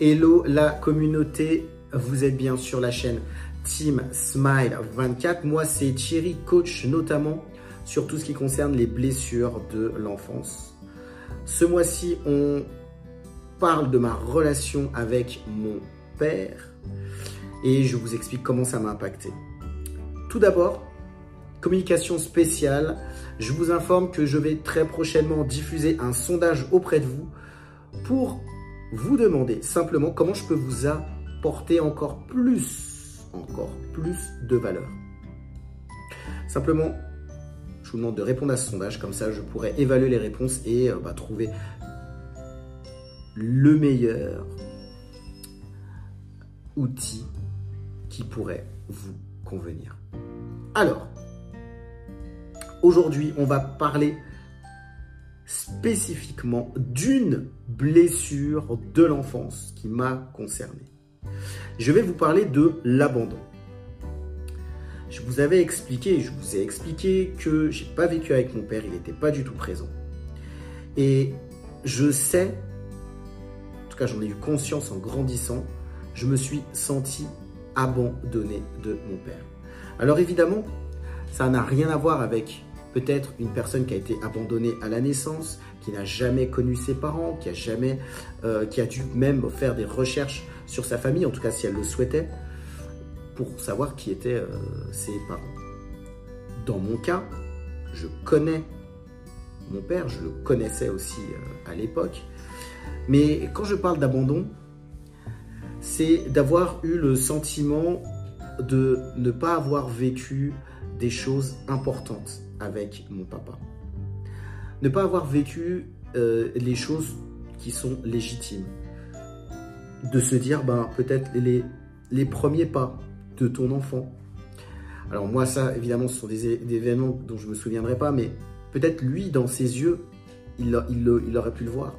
Hello la communauté, vous êtes bien sur la chaîne Team Smile 24. Moi c'est Thierry, coach notamment sur tout ce qui concerne les blessures de l'enfance. Ce mois-ci, on parle de ma relation avec mon père et je vous explique comment ça m'a impacté. Tout d'abord, communication spéciale, je vous informe que je vais très prochainement diffuser un sondage auprès de vous pour vous demander simplement comment je peux vous apporter encore plus, encore plus de valeur. Simplement, je vous demande de répondre à ce sondage, comme ça je pourrai évaluer les réponses et euh, bah, trouver le meilleur outil qui pourrait vous convenir. Alors, aujourd'hui, on va parler spécifiquement d'une blessure de l'enfance qui m'a concerné. Je vais vous parler de l'abandon. Je vous avais expliqué, je vous ai expliqué que j'ai pas vécu avec mon père, il n'était pas du tout présent. Et je sais, en tout cas j'en ai eu conscience en grandissant, je me suis senti abandonné de mon père. Alors évidemment, ça n'a rien à voir avec peut-être une personne qui a été abandonnée à la naissance, qui n'a jamais connu ses parents, qui a jamais, euh, qui a dû même faire des recherches sur sa famille, en tout cas si elle le souhaitait, pour savoir qui étaient euh, ses parents. Dans mon cas, je connais mon père, je le connaissais aussi euh, à l'époque, mais quand je parle d'abandon, c'est d'avoir eu le sentiment de ne pas avoir vécu des choses importantes avec mon papa. Ne pas avoir vécu euh, les choses qui sont légitimes. De se dire, ben, peut-être les, les premiers pas de ton enfant. Alors moi, ça, évidemment, ce sont des, événements dont je ne me souviendrai pas, mais peut-être lui, dans ses yeux, il, il, aurait pu le voir.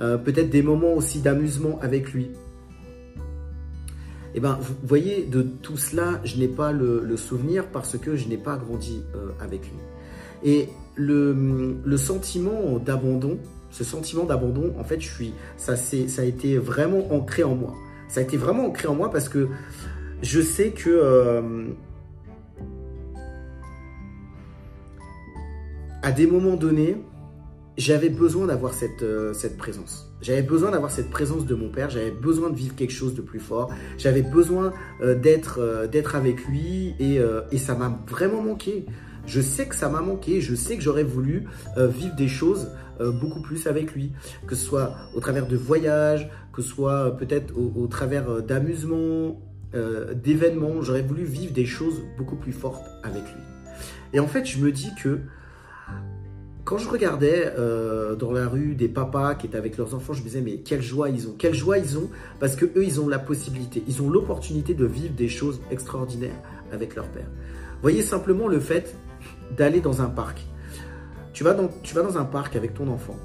Euh, peut-être des moments aussi d'amusement avec lui. Eh ben, vous voyez, de tout cela, je n'ai pas le, souvenir parce que je n'ai pas grandi euh, avec lui. Et le, sentiment d'abandon, ce sentiment d'abandon, en fait, je suis, ça, a été vraiment ancré en moi. Ça a été vraiment ancré en moi parce que je sais que euh, à des moments donnés, j'avais besoin d'avoir cette, euh, cette présence. J'avais besoin d'avoir cette présence de mon père, j'avais besoin de vivre quelque chose de plus fort, j'avais besoin euh, d'être d'être avec lui et, et ça m'a vraiment manqué. Je sais que ça m'a manqué, je sais que j'aurais voulu vivre des choses beaucoup plus avec lui, que ce soit au travers de voyages, que ce soit peut-être au, au, travers d'amusements, euh, d'événements, j'aurais voulu vivre des choses beaucoup plus fortes avec lui. Et en fait, je me dis que quand je regardais euh, dans la rue des papas qui étaient avec leurs enfants, je me disais mais quelle joie ils ont, quelle joie ils ont parce que eux ils ont la possibilité, ils ont l'opportunité de vivre des choses extraordinaires avec leur père. Voyez simplement le fait d'aller dans un parc. Tu vas dans, un parc avec ton enfant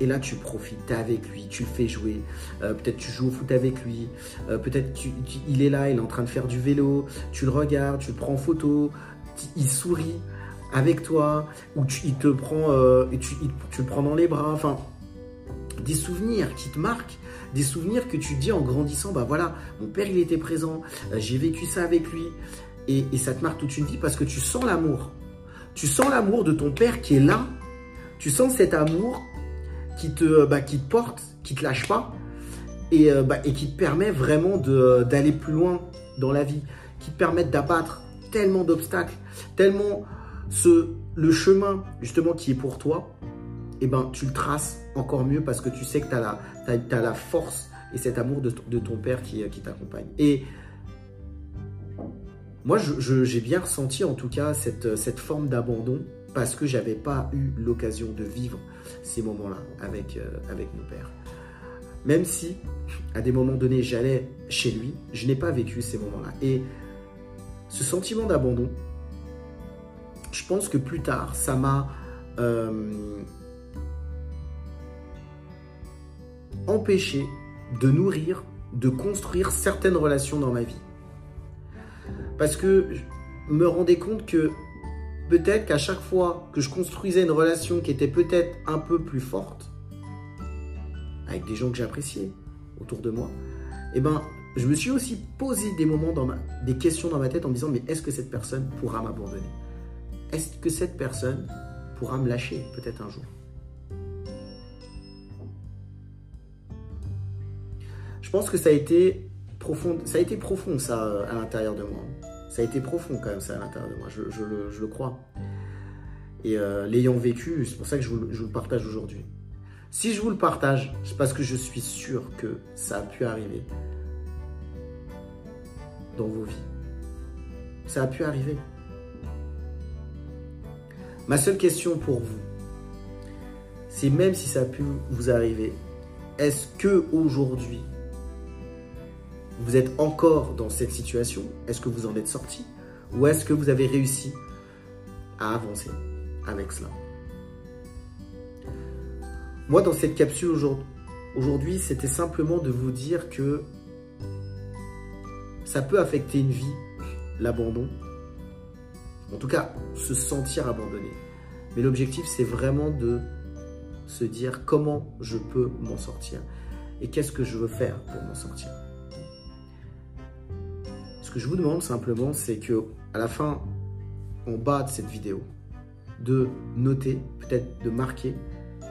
et là, tu profites, avec lui, tu le fais jouer. Euh, peut-être tu joues au foot avec lui. Euh, peut-être il est là, il est en train de faire du vélo. Tu le regardes, tu le prends en photo. Il sourit avec toi. Ou tu, il te prend, euh, tu, tu, le prends dans les bras. Enfin, des souvenirs qui te marquent. Des souvenirs que tu dis en grandissant, bah voilà, mon père il était présent, j'ai vécu ça avec lui. Et, ça te marque toute une vie parce que tu sens l'amour. Tu sens l'amour de ton père qui est là. Tu sens cet amour qui te, euh, bah, qui te porte, qui te lâche pas et, euh, bah, et qui te permet vraiment d'aller plus loin dans la vie, qui te permet d'abattre tellement d'obstacles, tellement ce, le chemin justement qui est pour toi, eh ben, tu le traces encore mieux parce que tu sais que tu as la, la force et cet amour de, de ton père qui, qui t'accompagne. Et moi, j'ai bien ressenti en tout cas cette, cette forme d'abandon parce que j'avais pas eu l'occasion de vivre ces moments-là avec, euh, avec mon père. Même si, à des moments donnés, j'allais chez lui, je n'ai pas vécu ces moments-là. Et ce sentiment d'abandon, je pense que plus tard, ça m'a euh, empêché de nourrir, de construire certaines relations dans ma vie. Parce que je me rendais compte que peut-être qu'à chaque fois que je construisais une relation qui était peut-être un peu plus forte, avec des gens que j'appréciais, autour de moi, eh ben, je me suis aussi posé des moments, dans ma, des questions dans ma tête en me disant, mais est-ce que cette personne pourra m'abandonner? Est-ce que cette personne pourra me lâcher peut-être un jour? Je pense que ça a été profond, ça a été profond ça à l'intérieur de moi. Ça a été profond quand même ça à l'intérieur de moi, je, le, crois. Et euh, l'ayant vécu, c'est pour ça que je vous, je vous le partage aujourd'hui. Si je vous le partage, c'est parce que je suis sûr que ça a pu arriver dans vos vies. Ça a pu arriver. Ma seule question pour vous, c'est même si ça a pu vous arriver, est-ce que aujourd'hui vous êtes encore dans cette situation? Est-ce que vous en êtes sorti? Ou est-ce que vous avez réussi à avancer avec cela? Moi, dans cette capsule aujourd'hui, c'était simplement de vous dire que ça peut affecter une vie, l'abandon. En tout cas, se sentir abandonné. Mais l'objectif, c'est vraiment de se dire comment je peux m'en sortir et qu'est-ce que je veux faire pour m'en sortir? Ce que je vous demande simplement, c'est que à la fin, en bas de cette vidéo, de noter, peut-être de marquer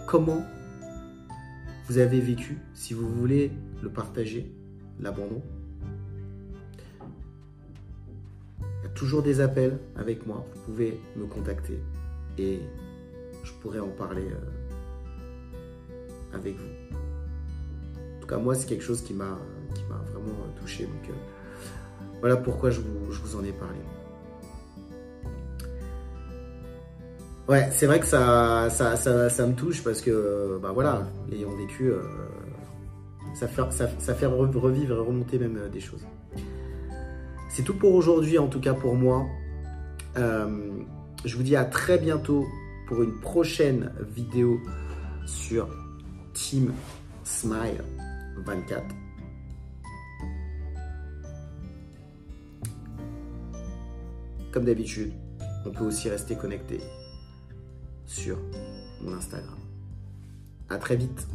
comment vous avez vécu, si vous voulez le partager, l'abandon, toujours des appels avec moi. Vous pouvez me contacter et je pourrais en parler euh, avec vous. En tout cas, moi, c'est quelque chose qui m'a vraiment touché. Donc, euh, voilà pourquoi je vous, en ai parlé. Ouais, c'est vrai que ça ça, ça, me touche parce que, bah voilà, l'ayant vécu, euh, ça, fait, ça, ça fait revivre et remonter même des choses. C'est tout pour aujourd'hui, en tout cas pour moi. Euh, je vous dis à très bientôt pour une prochaine vidéo sur Team Smile 24. Comme d'habitude, on peut aussi rester connecté sur mon Instagram. À très vite